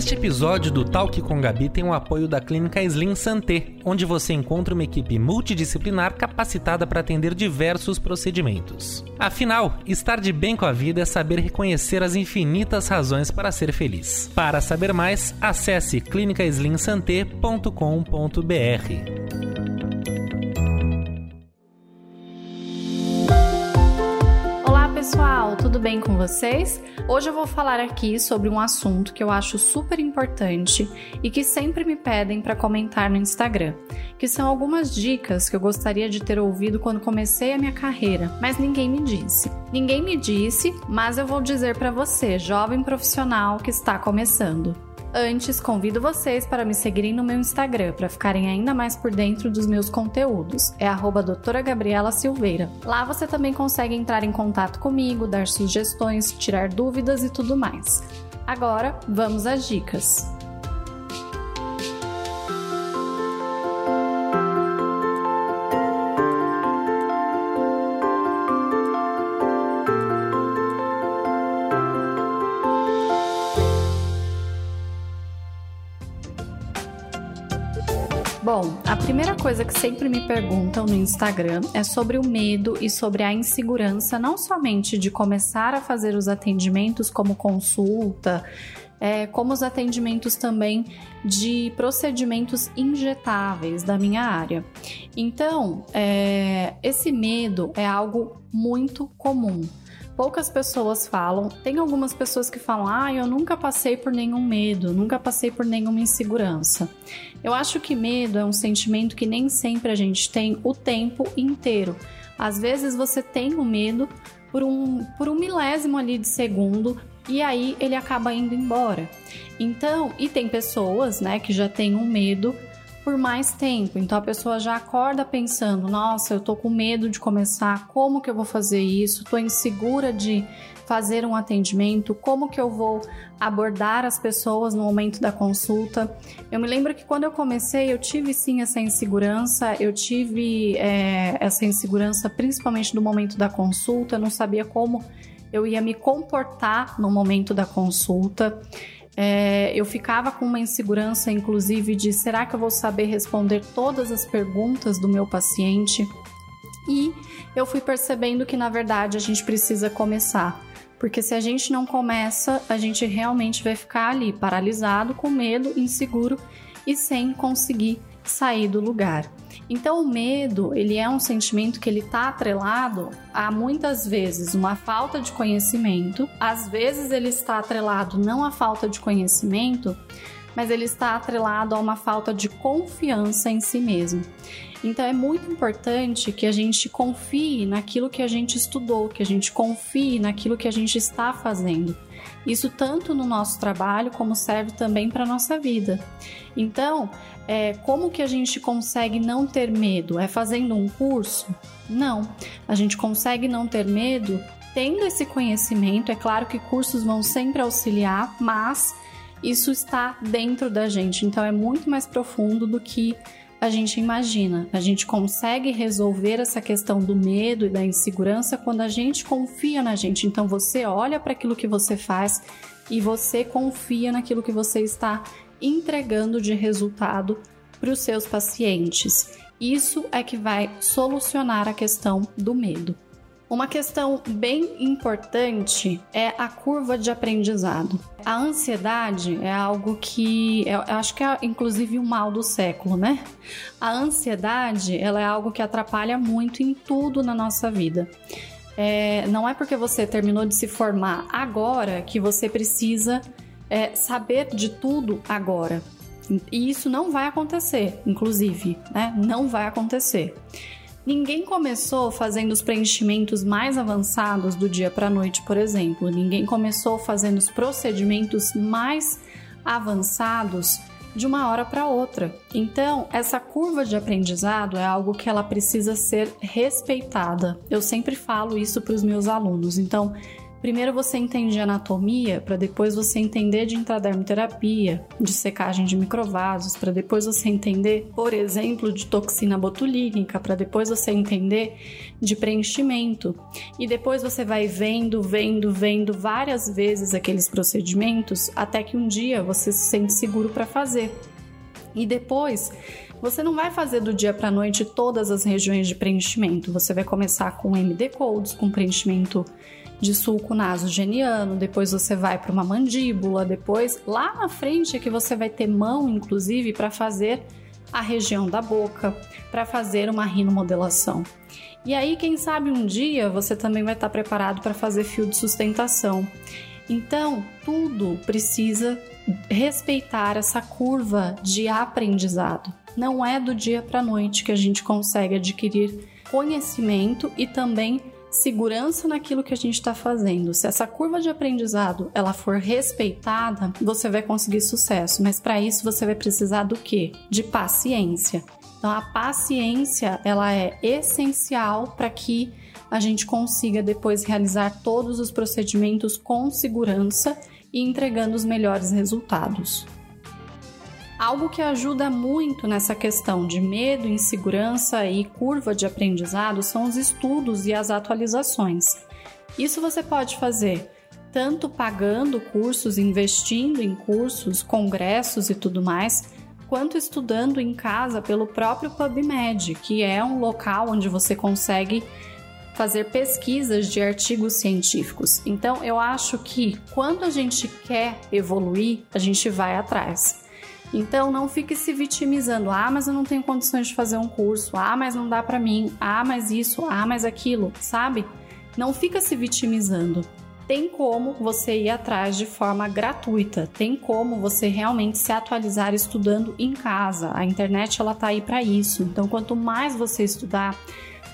Este episódio do Talk com Gabi tem o apoio da Clínica Slim Santé, onde você encontra uma equipe multidisciplinar capacitada para atender diversos procedimentos. Afinal, estar de bem com a vida é saber reconhecer as infinitas razões para ser feliz. Para saber mais, acesse clinicaslimsanté.com.br. pessoal, tudo bem com vocês? Hoje eu vou falar aqui sobre um assunto que eu acho super importante e que sempre me pedem para comentar no Instagram, que são algumas dicas que eu gostaria de ter ouvido quando comecei a minha carreira, mas ninguém me disse. Ninguém me disse, mas eu vou dizer para você, jovem profissional que está começando. Antes, convido vocês para me seguirem no meu Instagram para ficarem ainda mais por dentro dos meus conteúdos. É arroba doutora Gabriela Silveira. Lá você também consegue entrar em contato comigo, dar sugestões, tirar dúvidas e tudo mais. Agora, vamos às dicas. Bom, a primeira coisa que sempre me perguntam no Instagram é sobre o medo e sobre a insegurança, não somente de começar a fazer os atendimentos como consulta, é, como os atendimentos também de procedimentos injetáveis da minha área. Então, é, esse medo é algo muito comum poucas pessoas falam. Tem algumas pessoas que falam: ah, eu nunca passei por nenhum medo, nunca passei por nenhuma insegurança. Eu acho que medo é um sentimento que nem sempre a gente tem o tempo inteiro. Às vezes você tem o medo por um, por um milésimo ali de segundo e aí ele acaba indo embora. Então, e tem pessoas, né, que já têm um medo por mais tempo. Então a pessoa já acorda pensando: nossa, eu tô com medo de começar, como que eu vou fazer isso? Tô insegura de fazer um atendimento, como que eu vou abordar as pessoas no momento da consulta. Eu me lembro que quando eu comecei, eu tive sim essa insegurança, eu tive é, essa insegurança principalmente no momento da consulta, eu não sabia como eu ia me comportar no momento da consulta. É, eu ficava com uma insegurança, inclusive, de será que eu vou saber responder todas as perguntas do meu paciente? E eu fui percebendo que, na verdade, a gente precisa começar. Porque se a gente não começa, a gente realmente vai ficar ali paralisado, com medo, inseguro e sem conseguir sair do lugar. Então o medo, ele é um sentimento que ele está atrelado a muitas vezes uma falta de conhecimento, às vezes ele está atrelado não à falta de conhecimento, mas ele está atrelado a uma falta de confiança em si mesmo. Então é muito importante que a gente confie naquilo que a gente estudou, que a gente confie naquilo que a gente está fazendo. Isso tanto no nosso trabalho como serve também para a nossa vida. Então, é, como que a gente consegue não ter medo? É fazendo um curso? Não. A gente consegue não ter medo tendo esse conhecimento. É claro que cursos vão sempre auxiliar, mas isso está dentro da gente. Então, é muito mais profundo do que a gente imagina. A gente consegue resolver essa questão do medo e da insegurança quando a gente confia na gente. Então você olha para aquilo que você faz e você confia naquilo que você está entregando de resultado para os seus pacientes. Isso é que vai solucionar a questão do medo. Uma questão bem importante é a curva de aprendizado. A ansiedade é algo que eu acho que é inclusive o mal do século, né? A ansiedade ela é algo que atrapalha muito em tudo na nossa vida. É, não é porque você terminou de se formar agora que você precisa é, saber de tudo agora. E isso não vai acontecer, inclusive, né? Não vai acontecer. Ninguém começou fazendo os preenchimentos mais avançados do dia para a noite, por exemplo. Ninguém começou fazendo os procedimentos mais avançados de uma hora para outra. Então, essa curva de aprendizado é algo que ela precisa ser respeitada. Eu sempre falo isso para os meus alunos. Então, Primeiro você entende de anatomia, para depois você entender de intradermoterapia, de secagem de microvasos, para depois você entender, por exemplo, de toxina botulínica, para depois você entender de preenchimento. E depois você vai vendo, vendo, vendo várias vezes aqueles procedimentos até que um dia você se sente seguro para fazer. E depois você não vai fazer do dia para noite todas as regiões de preenchimento. Você vai começar com MD codes, com preenchimento de sulco nasogeniano, depois você vai para uma mandíbula, depois lá na frente é que você vai ter mão, inclusive, para fazer a região da boca, para fazer uma rinomodelação. E aí, quem sabe um dia você também vai estar preparado para fazer fio de sustentação. Então, tudo precisa respeitar essa curva de aprendizado. Não é do dia para a noite que a gente consegue adquirir conhecimento e também segurança naquilo que a gente está fazendo. Se essa curva de aprendizado ela for respeitada, você vai conseguir sucesso. Mas para isso você vai precisar do quê? De paciência. Então a paciência ela é essencial para que a gente consiga depois realizar todos os procedimentos com segurança e entregando os melhores resultados. Algo que ajuda muito nessa questão de medo, insegurança e curva de aprendizado são os estudos e as atualizações. Isso você pode fazer tanto pagando cursos, investindo em cursos, congressos e tudo mais, quanto estudando em casa pelo próprio PubMed, que é um local onde você consegue fazer pesquisas de artigos científicos. Então, eu acho que quando a gente quer evoluir, a gente vai atrás. Então não fique se vitimizando. Ah, mas eu não tenho condições de fazer um curso. Ah, mas não dá para mim. Ah, mas isso. Ah, mas aquilo, sabe? Não fica se vitimizando. Tem como você ir atrás de forma gratuita. Tem como você realmente se atualizar estudando em casa. A internet ela tá aí para isso. Então quanto mais você estudar,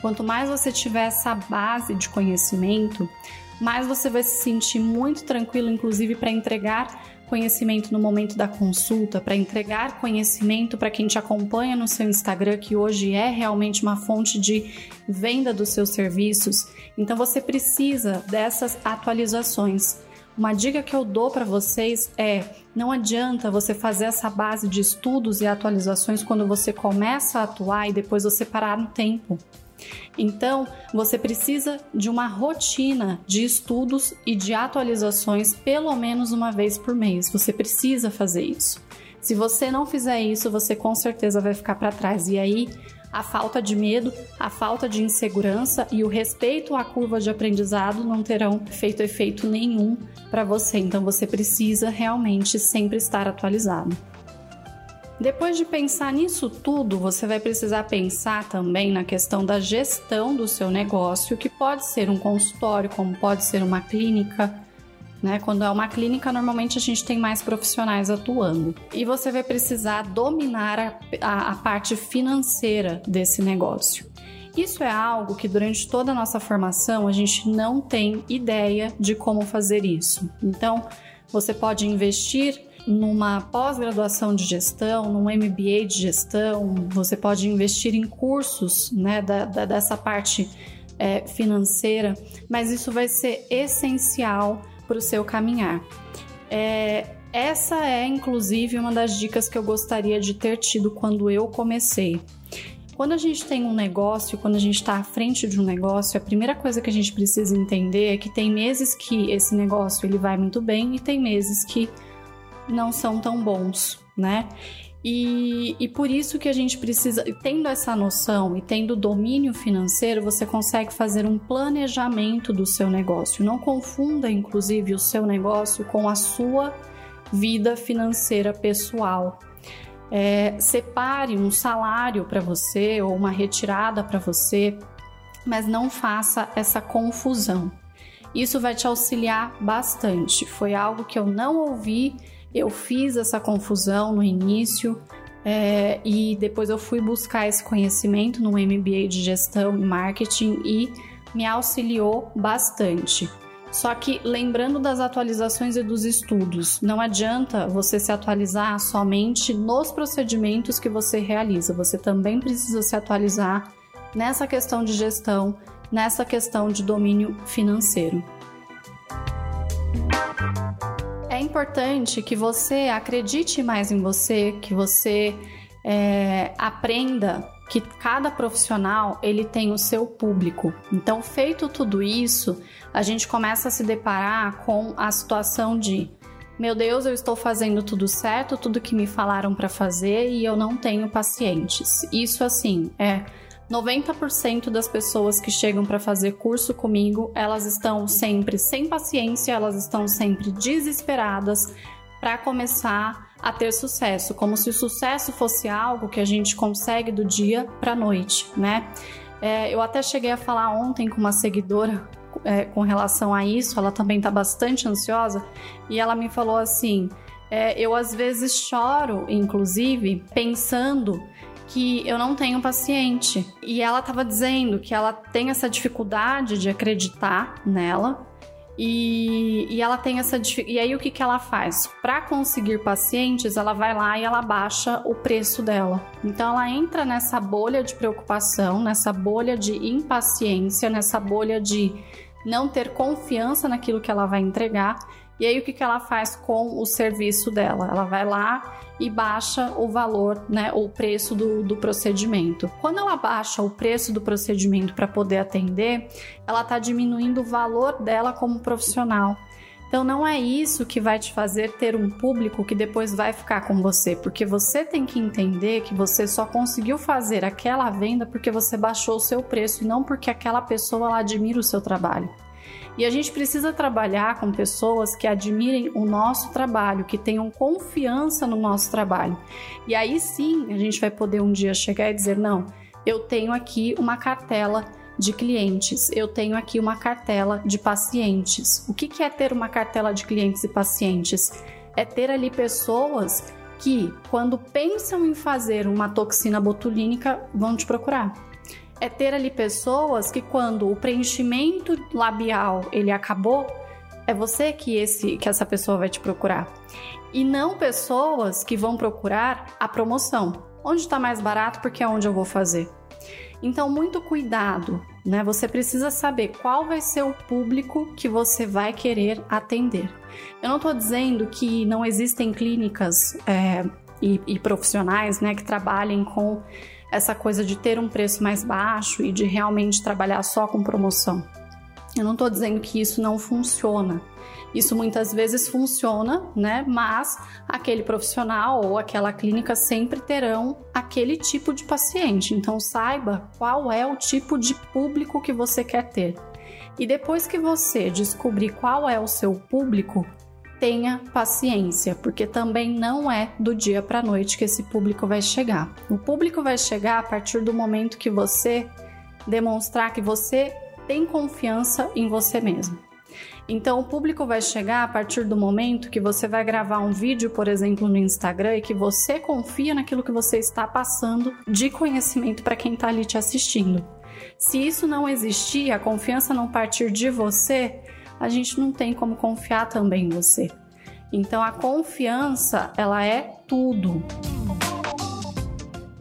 quanto mais você tiver essa base de conhecimento, mais você vai se sentir muito tranquilo, inclusive para entregar conhecimento no momento da consulta, para entregar conhecimento para quem te acompanha no seu Instagram, que hoje é realmente uma fonte de venda dos seus serviços. Então você precisa dessas atualizações. Uma dica que eu dou para vocês é: não adianta você fazer essa base de estudos e atualizações quando você começa a atuar e depois você parar no tempo. Então, você precisa de uma rotina de estudos e de atualizações pelo menos uma vez por mês. Você precisa fazer isso. Se você não fizer isso, você com certeza vai ficar para trás. E aí, a falta de medo, a falta de insegurança e o respeito à curva de aprendizado não terão feito efeito nenhum para você. Então, você precisa realmente sempre estar atualizado. Depois de pensar nisso tudo, você vai precisar pensar também na questão da gestão do seu negócio, que pode ser um consultório, como pode ser uma clínica. Né? Quando é uma clínica, normalmente a gente tem mais profissionais atuando. E você vai precisar dominar a, a, a parte financeira desse negócio. Isso é algo que durante toda a nossa formação a gente não tem ideia de como fazer isso. Então, você pode investir numa pós-graduação de gestão, num MBA de gestão, você pode investir em cursos né, da, da dessa parte é, financeira, mas isso vai ser essencial para o seu caminhar. É, essa é, inclusive, uma das dicas que eu gostaria de ter tido quando eu comecei. Quando a gente tem um negócio, quando a gente está à frente de um negócio, a primeira coisa que a gente precisa entender é que tem meses que esse negócio ele vai muito bem e tem meses que não são tão bons, né? E, e por isso que a gente precisa, tendo essa noção e tendo domínio financeiro, você consegue fazer um planejamento do seu negócio. Não confunda, inclusive, o seu negócio com a sua vida financeira pessoal. É, separe um salário para você ou uma retirada para você, mas não faça essa confusão. Isso vai te auxiliar bastante. Foi algo que eu não ouvi eu fiz essa confusão no início, É, e depois eu fui buscar esse conhecimento no MBA de gestão e marketing e me auxiliou bastante. Só que lembrando das atualizações e dos estudos, não adianta você se atualizar somente nos procedimentos que você realiza, você também precisa se atualizar nessa questão de gestão, nessa questão de domínio financeiro. É importante que você acredite mais em você, que você é, aprenda que cada profissional ele tem o seu público. Então, feito tudo isso, a gente começa a se deparar com a situação de meu Deus, eu estou fazendo tudo certo, tudo que me falaram para fazer e eu não tenho pacientes. Isso assim é 90% das pessoas que chegam para fazer curso comigo, elas estão sempre sem paciência, elas estão sempre desesperadas para começar a ter sucesso, como se o sucesso fosse algo que a gente consegue do dia para noite, né? É, eu até cheguei a falar ontem com uma seguidora é, com relação a isso, ela também está bastante ansiosa e ela me falou assim: é, eu às vezes choro, inclusive, pensando que eu não tenho paciente. E ela estava dizendo que ela tem essa dificuldade de acreditar nela. E, e ela tem essa e aí o que, que ela faz para conseguir pacientes ela vai lá e ela baixa o preço dela então ela entra nessa bolha de preocupação nessa bolha de impaciência nessa bolha de não ter confiança naquilo que ela vai entregar e aí o que, que ela faz com o serviço dela? Ela vai lá e baixa o valor, né, o preço do, do procedimento. Quando ela baixa o preço do procedimento para poder atender, ela está diminuindo o valor dela como profissional. Então não é isso que vai te fazer ter um público que depois vai ficar com você, porque você tem que entender que você só conseguiu fazer aquela venda porque você baixou o seu preço e não porque aquela pessoa admira o seu trabalho. E a gente precisa trabalhar com pessoas que admirem o nosso trabalho, que tenham confiança no nosso trabalho. E aí sim a gente vai poder um dia chegar e dizer: não, eu tenho aqui uma cartela de clientes, eu tenho aqui uma cartela de pacientes. O que é ter uma cartela de clientes e pacientes? É ter ali pessoas que, quando pensam em fazer uma toxina botulínica, vão te procurar é ter ali pessoas que quando o preenchimento labial ele acabou, é você que esse que essa pessoa vai te procurar. E não pessoas que vão procurar a promoção. Onde está mais barato porque é onde eu vou fazer. Então, muito cuidado, né? Você precisa saber qual vai ser o público que você vai querer atender. Eu não estou dizendo que não existem clínicas é, e, e profissionais, né, que trabalhem com essa coisa de ter um preço mais baixo e de realmente trabalhar só com promoção. Eu não estou dizendo que isso não funciona. Isso muitas vezes funciona, né? Mas aquele profissional ou aquela clínica sempre terão aquele tipo de paciente. Então saiba qual é o tipo de público que você quer ter. E depois que você descobrir qual é o seu público, tenha paciência, porque também não é do dia para noite que esse público vai chegar. O público vai chegar a partir do momento que você demonstrar que você tem confiança em você mesmo. Então, o público vai chegar a partir do momento que você vai gravar um vídeo, por exemplo, no Instagram e que você confia naquilo que você está passando de conhecimento para quem está ali te assistindo. Se isso não existir, a confiança não partir de você, a gente não tem como confiar também em você. Então a confiança, ela é tudo.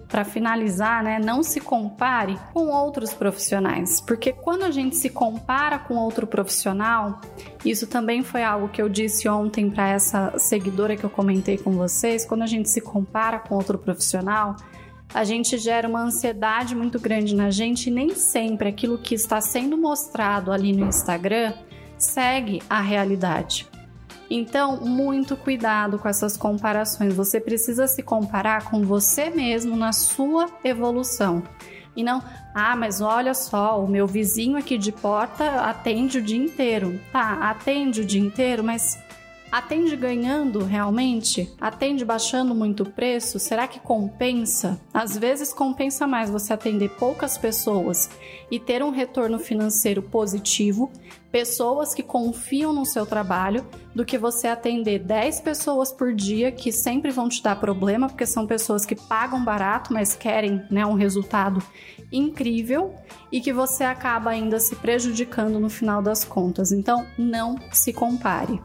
Para finalizar, né, não se compare com outros profissionais, porque quando a gente se compara com outro profissional, isso também foi algo que eu disse ontem para essa seguidora que eu comentei com vocês, quando a gente se compara com outro profissional, a gente gera uma ansiedade muito grande na gente e nem sempre aquilo que está sendo mostrado ali no Instagram segue a realidade. Então, muito cuidado com essas comparações. Você precisa se comparar com você mesmo na sua evolução. E não, ah, mas olha só, o meu vizinho aqui de porta atende o dia inteiro. Tá, atende o dia inteiro, mas Atende ganhando realmente? Atende baixando muito o preço? Será que compensa? Às vezes compensa mais você atender poucas pessoas e ter um retorno financeiro positivo, pessoas que confiam no seu trabalho, do que você atender 10 pessoas por dia que sempre vão te dar problema, porque são pessoas que pagam barato, mas querem né, um resultado incrível e que você acaba ainda se prejudicando no final das contas. Então, não se compare.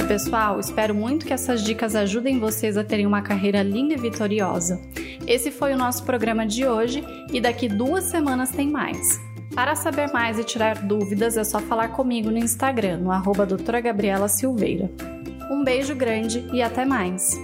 Isso, pessoal. Espero muito que essas dicas ajudem vocês a terem uma carreira linda e vitoriosa. Esse foi o nosso programa de hoje e daqui duas semanas tem mais. Para saber mais e tirar dúvidas, é só falar comigo no Instagram, no arroba doutora Gabriela Silveira. Um beijo grande e até mais!